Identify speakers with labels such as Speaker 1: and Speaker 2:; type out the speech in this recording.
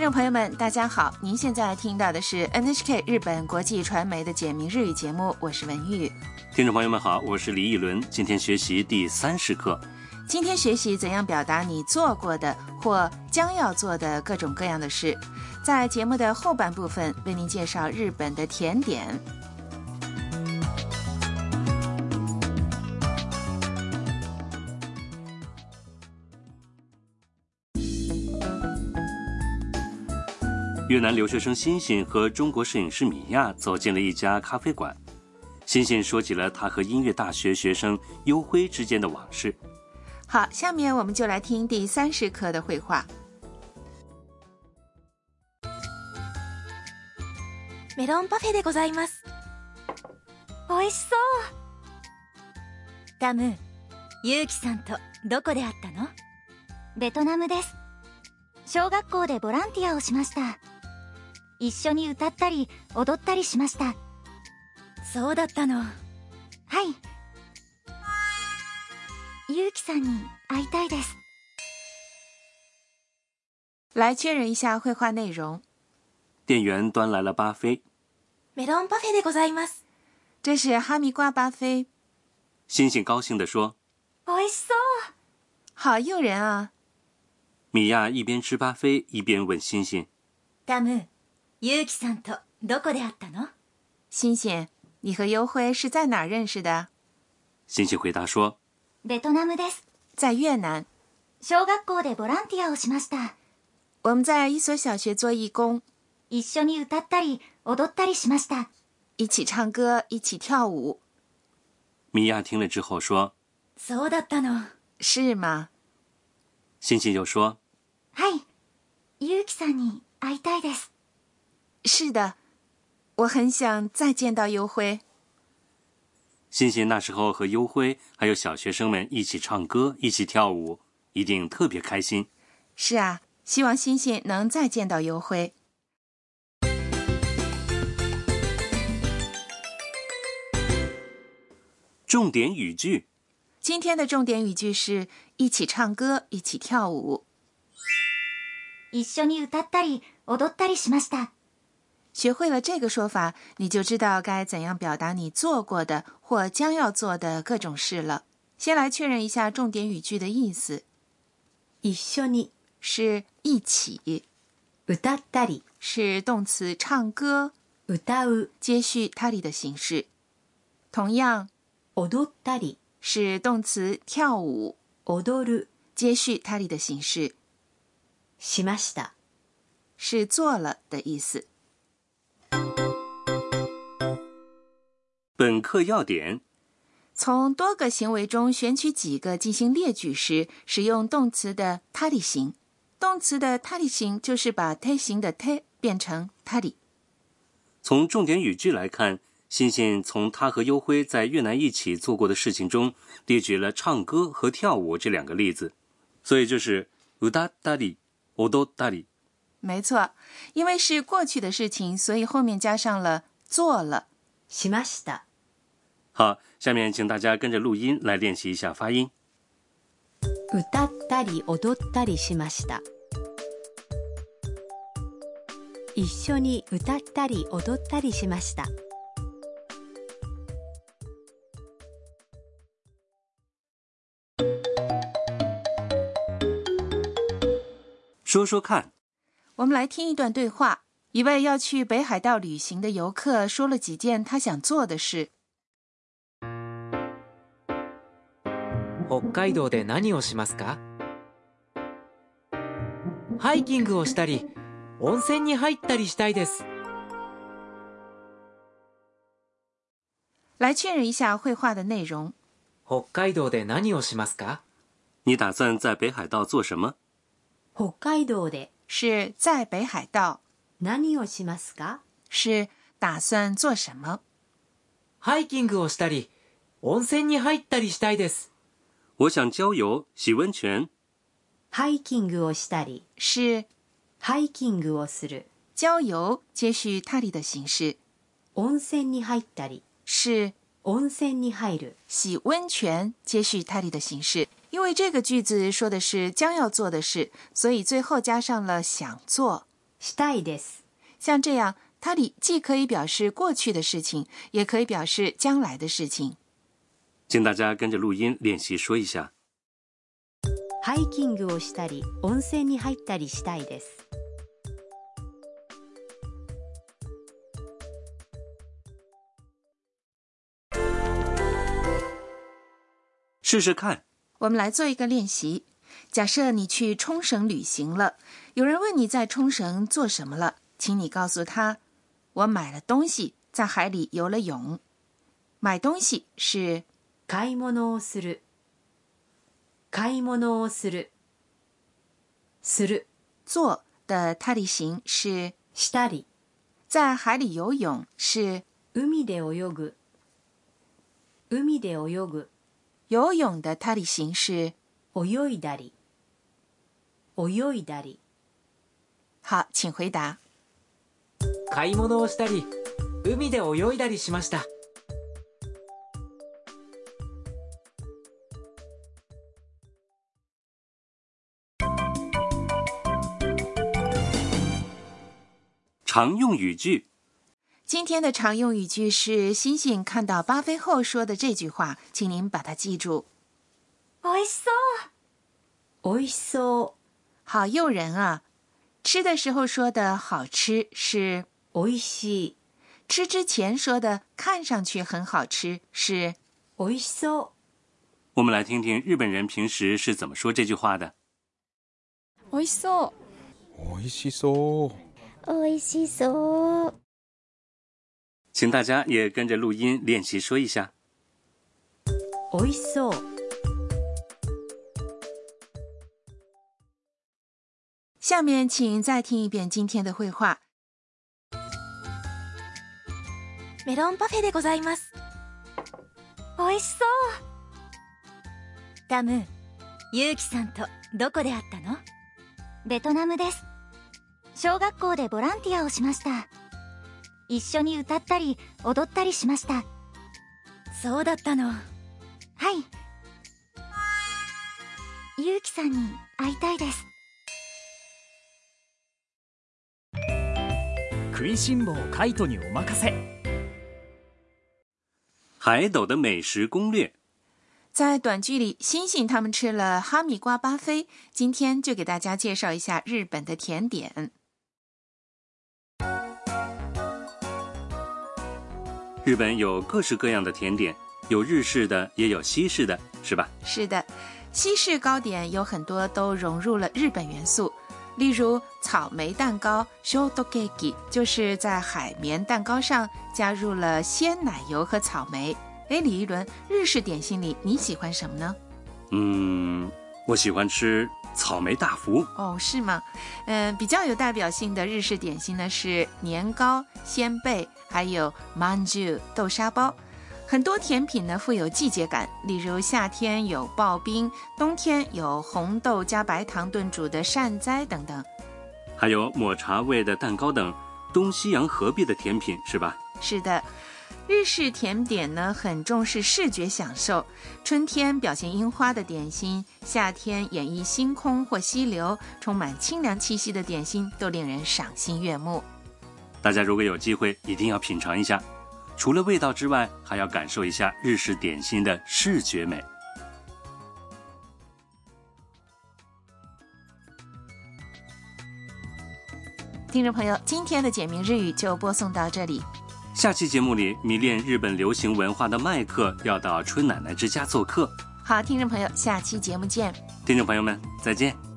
Speaker 1: 听众朋友们，大家好！您现在听到的是 NHK 日本国际传媒的简明日语节目，我是文玉。
Speaker 2: 听众朋友们好，我是李一伦。今天学习第三十课。
Speaker 1: 今天学习怎样表达你做过的或将要做的各种各样的事。在节目的后半部分，为您介绍日本的甜点。
Speaker 2: 越南留学生欣欣和中国摄影师米娅走进了一家咖啡馆。欣欣说起了他和音乐大学学生优辉之间的往事。
Speaker 1: 好，下面我们就来听第三十课的绘画。
Speaker 3: メロンパフェでございます。美味しそう。タム、ユウキさんとどこで会ったの
Speaker 4: ベトナムです。小学校でボランティアをしました。 一緒に歌ったり踊ったりしました
Speaker 3: そうだったのは
Speaker 4: いゆうきさんに会いたいです
Speaker 1: 来确认一下绘画内容。
Speaker 2: 店员端来了巴菲。
Speaker 3: メロンパフェでございます。
Speaker 1: 这是哈密瓜巴菲。
Speaker 2: 星星高兴地说：“
Speaker 3: 美味しそう，
Speaker 1: 好诱人啊！”
Speaker 2: 米娅一边吃巴菲，一边问星星：“
Speaker 3: タム、ユウキさんとどこで会ったの？
Speaker 1: 星星，你和优辉是在哪儿认识的？
Speaker 2: 星星回答说：
Speaker 4: ベトナムです。
Speaker 1: 在越南。
Speaker 4: 小学校でボランティアをしました。
Speaker 1: 我们在一所小学做义工。
Speaker 4: 一緒に歌ったり踊ったりしました。
Speaker 1: 一起唱歌，一起跳舞。
Speaker 2: 米娅听了之后说：
Speaker 3: そうだったの。
Speaker 1: 是吗？
Speaker 2: 星星又说：
Speaker 4: はい、ユウキさんに会いたいです。
Speaker 1: 是的，我很想再见到优辉。
Speaker 2: 欣欣那时候和优辉还有小学生们一起唱歌、一起跳舞，一定特别开心。
Speaker 1: 是啊，希望欣欣能再见到优辉。
Speaker 2: 重点语句，
Speaker 1: 今天的重点语句是一起唱歌、一起跳舞。
Speaker 4: 一緒に歌ったり踊ったりしました。
Speaker 1: 学会了这个说法，你就知道该怎样表达你做过的或将要做的各种事了。先来确认一下重点语句的意思。
Speaker 3: 一緒に
Speaker 1: 是一起，
Speaker 3: 歌ったり
Speaker 1: 是动词唱歌，
Speaker 3: 歌う
Speaker 1: 接续它里的形式。同样，
Speaker 3: 踊ったり
Speaker 1: 是动词跳舞，
Speaker 3: 踊る
Speaker 1: 接续它里的形式。
Speaker 3: しました
Speaker 1: 是做了的意思。
Speaker 2: 本课要点：
Speaker 1: 从多个行为中选取几个进行列举时使用动词的他里形。动词的他里形就是把他形的他变成他里。
Speaker 2: 从重点语句来看，欣欣从他和优辉在越南一起做过的事情中列举了唱歌和跳舞这两个例子，所以就是乌达达里、欧多达里。
Speaker 1: 没错，因为是过去的事情，所以后面加上了做了。
Speaker 3: しました。
Speaker 2: 好，下面请大家跟着录音来练习一下发音。
Speaker 3: 歌ったり踊ったりしました。一緒に歌ったり踊ったりしました。
Speaker 2: 说说看，
Speaker 1: 我们来听一段对话。一位要去北海道旅行的游客说了几件他想做的事。
Speaker 5: 北海道で何をしますか？ハイキングをしたり、温泉に入ったりしたいです。
Speaker 1: 来确认一下绘画的内容。
Speaker 5: 北海道で何をしますか？
Speaker 2: 你打算在北海道做什么？
Speaker 3: 北海道で
Speaker 1: 是在北海道。
Speaker 3: 何をしますか？
Speaker 1: 是打算做什么？
Speaker 5: ハイキングをしたり、温泉に入ったりしたいです。
Speaker 2: 我想郊游、洗温泉。
Speaker 3: ハイキングをしたり
Speaker 1: 是
Speaker 3: ハイキングをする。
Speaker 1: 郊游接续它里的形式。
Speaker 3: 温泉に入ったり
Speaker 1: 是
Speaker 3: 温泉に入る。
Speaker 1: 洗温泉接续它里的形式。因为这个句子说的是将要做的事，所以最后加上了想做。
Speaker 3: したいです。
Speaker 1: 像这样，它里既可以表示过去的事情，也可以表示将来的事情。
Speaker 2: 请大家跟着录音练习说一下。
Speaker 3: ハイキングをしたり、温泉に入ったりしたいです。
Speaker 2: 试试看。
Speaker 1: 我们来做一个练习。假设你去冲绳旅行了，有人问你在冲绳做什么了，请你告诉他：“我买了东西，在海里游了泳。”买东西是
Speaker 3: 買い物をする。買い物をする。する。
Speaker 1: 做的它里形是
Speaker 3: したり。
Speaker 1: 在海里游泳是
Speaker 3: 海で泳ぐ。海で泳ぐ。
Speaker 1: 游泳的它里形是
Speaker 3: 泳いだり。泳いだり。
Speaker 1: 好，请回答。
Speaker 5: 買い物をしたり海で泳いだりしました
Speaker 2: 常用语句：
Speaker 1: 今天的常用语句是星星看到巴菲后说的这句话，请您把它记住。
Speaker 4: 美味しそう
Speaker 3: 美味しそう。
Speaker 1: 好诱人啊！吃的时候说的好吃是
Speaker 3: 美味しい。
Speaker 1: 吃之前说的看上去很好吃是
Speaker 3: 美味しそう。
Speaker 2: 我们来听听日本人平时是怎么说这句话的。
Speaker 6: 美味しそう
Speaker 7: 美味しそう。
Speaker 4: 美味しそう
Speaker 2: 请大家也跟着录音练习说一下。
Speaker 3: 美味しそう。
Speaker 1: 下面请再听一遍今天的绘画。
Speaker 3: メロンパフェでございます。
Speaker 4: 美味しそう
Speaker 3: タム、ユウキさんとどこで会ったの
Speaker 4: ベトナムです 小学校でボランティアをしました一緒に歌ったり踊ったりしましたは
Speaker 3: そうだったの。
Speaker 4: いゆうきさんに会いたいです
Speaker 8: 食いしん坊カイトにお任せ
Speaker 2: 海斗的美食攻略。
Speaker 1: 在短剧里，星星他们吃了哈密瓜巴菲。今天就给大家介绍一下日本的甜点。
Speaker 2: 日本有各式各样的甜点，有日式的，也有西式的，是吧？
Speaker 1: 是的，西式糕点有很多都融入了日本元素，例如草莓蛋糕 （shortcake） 就是在海绵蛋糕上加入了鲜奶油和草莓。哎，李一伦，日式点心里你喜欢什么呢？
Speaker 2: 嗯，我喜欢吃草莓大福。
Speaker 1: 哦，是吗？嗯，比较有代表性的日式点心呢是年糕、鲜贝，还有 manju 豆沙包。很多甜品呢富有季节感，例如夏天有刨冰，冬天有红豆加白糖炖煮的善哉等等。
Speaker 2: 还有抹茶味的蛋糕等东西洋合璧的甜品，是吧？
Speaker 1: 是的，日式甜点呢很重视视觉享受，春天表现樱花的点心，夏天演绎星空或溪流，充满清凉气息的点心都令人赏心悦目。
Speaker 2: 大家如果有机会，一定要品尝一下。除了味道之外，还要感受一下日式点心的视觉美。
Speaker 1: 听众朋友，今天的简明日语就播送到这里。
Speaker 2: 下期节目里，迷恋日本流行文化的麦克要到春奶奶之家做客。
Speaker 1: 好，听众朋友，下期节目见。
Speaker 2: 听众朋友们，再见。